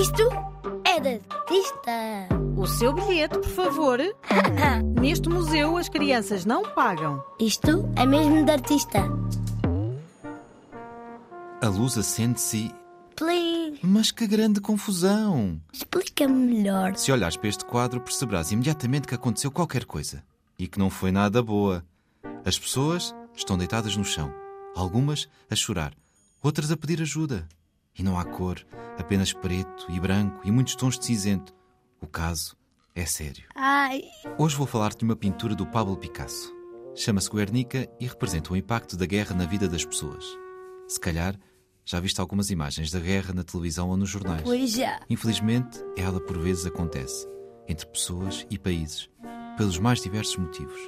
Isto é de artista. O seu bilhete, por favor. Neste museu as crianças não pagam. Isto é mesmo de artista. A luz acende-se. Plim. Mas que grande confusão! Explica-me melhor. Se olhares para este quadro, perceberás imediatamente que aconteceu qualquer coisa. E que não foi nada boa. As pessoas estão deitadas no chão. Algumas a chorar, outras a pedir ajuda. E não há cor, apenas preto e branco e muitos tons de cinzento. O caso é sério. Ai, Hoje vou falar-te de uma pintura do Pablo Picasso. Chama-se Guernica e representa o impacto da guerra na vida das pessoas. Se calhar, já viste algumas imagens da guerra na televisão ou nos jornais. pois já. Infelizmente, ela por vezes acontece entre pessoas e países, pelos mais diversos motivos.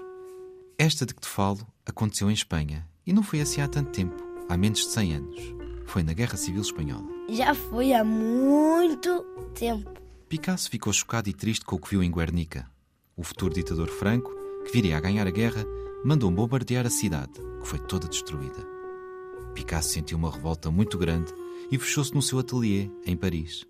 Esta de que te falo aconteceu em Espanha e não foi assim há tanto tempo, há menos de 100 anos. Foi na Guerra Civil Espanhola. Já foi há muito tempo. Picasso ficou chocado e triste com o que viu em Guernica. O futuro ditador Franco, que viria a ganhar a guerra, mandou bombardear a cidade, que foi toda destruída. Picasso sentiu uma revolta muito grande e fechou-se no seu ateliê, em Paris.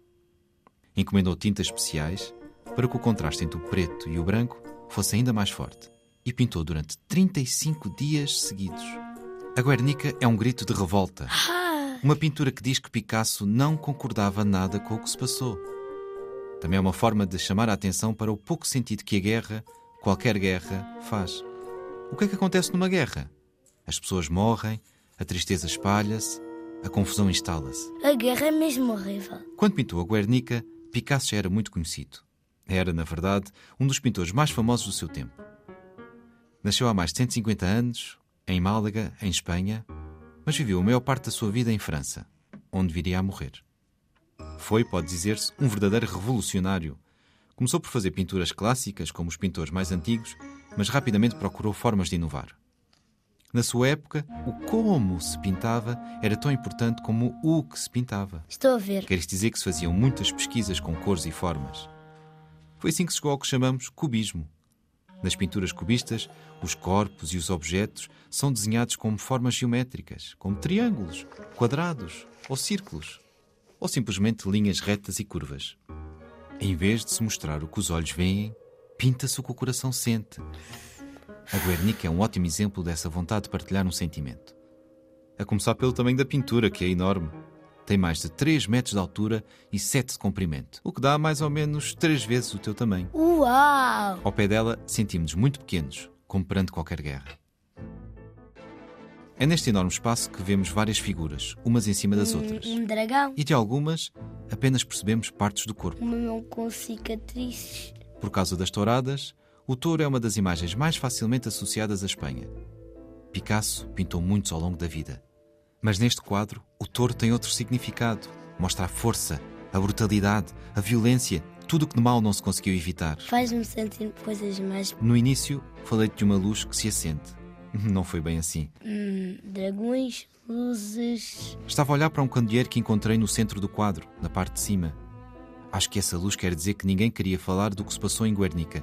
Encomendou tintas especiais para que o contraste entre o preto e o branco fosse ainda mais forte e pintou durante 35 dias seguidos. A Guernica é um grito de revolta. Uma pintura que diz que Picasso não concordava nada com o que se passou. Também é uma forma de chamar a atenção para o pouco sentido que a guerra, qualquer guerra, faz. O que é que acontece numa guerra? As pessoas morrem, a tristeza espalha-se, a confusão instala-se. A guerra é mesmo horrível. Quando pintou a Guernica, Picasso já era muito conhecido. Era, na verdade, um dos pintores mais famosos do seu tempo. Nasceu há mais de 150 anos, em Málaga, em Espanha, mas viveu a maior parte da sua vida em França, onde viria a morrer. Foi, pode dizer-se, um verdadeiro revolucionário. Começou por fazer pinturas clássicas, como os pintores mais antigos, mas rapidamente procurou formas de inovar. Na sua época, o como se pintava era tão importante como o que se pintava. Estou a ver. Quer isto dizer que se faziam muitas pesquisas com cores e formas. Foi assim que se chegou ao que chamamos cubismo. Nas pinturas cubistas, os corpos e os objetos são desenhados como formas geométricas, como triângulos, quadrados ou círculos, ou simplesmente linhas retas e curvas. Em vez de se mostrar o que os olhos veem, pinta-se o que o coração sente. A Guernica é um ótimo exemplo dessa vontade de partilhar um sentimento. A começar pelo tamanho da pintura, que é enorme. Tem mais de 3 metros de altura e 7 de comprimento, o que dá mais ou menos 3 vezes o teu tamanho. Uau! Ao pé dela, sentimos-nos muito pequenos, como perante qualquer guerra. É neste enorme espaço que vemos várias figuras, umas em cima das outras. Um dragão. E de algumas, apenas percebemos partes do corpo. Um mamão com cicatrizes. Por causa das touradas, o touro é uma das imagens mais facilmente associadas à Espanha. Picasso pintou muitos ao longo da vida. Mas neste quadro, o touro tem outro significado. Mostra a força, a brutalidade, a violência, tudo o que de mal não se conseguiu evitar. Faz-me sentir coisas mais. No início, falei-te de uma luz que se acende. Não foi bem assim. Hum, dragões, luzes. Estava a olhar para um candeeiro que encontrei no centro do quadro, na parte de cima. Acho que essa luz quer dizer que ninguém queria falar do que se passou em Guernica.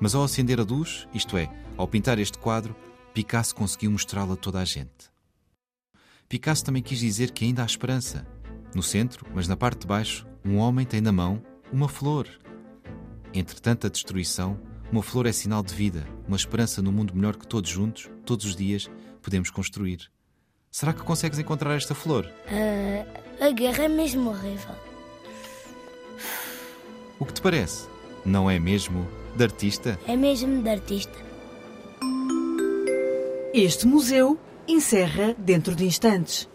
Mas ao acender a luz, isto é, ao pintar este quadro, Picasso conseguiu mostrá-la a toda a gente. Picasso também quis dizer que ainda há esperança. No centro, mas na parte de baixo, um homem tem na mão uma flor. Entre tanta destruição, uma flor é sinal de vida, uma esperança no mundo melhor que todos juntos, todos os dias, podemos construir. Será que consegues encontrar esta flor? Ah, a guerra é mesmo horrível. O que te parece? Não é mesmo de artista? É mesmo de artista. Este museu encerra dentro de instantes.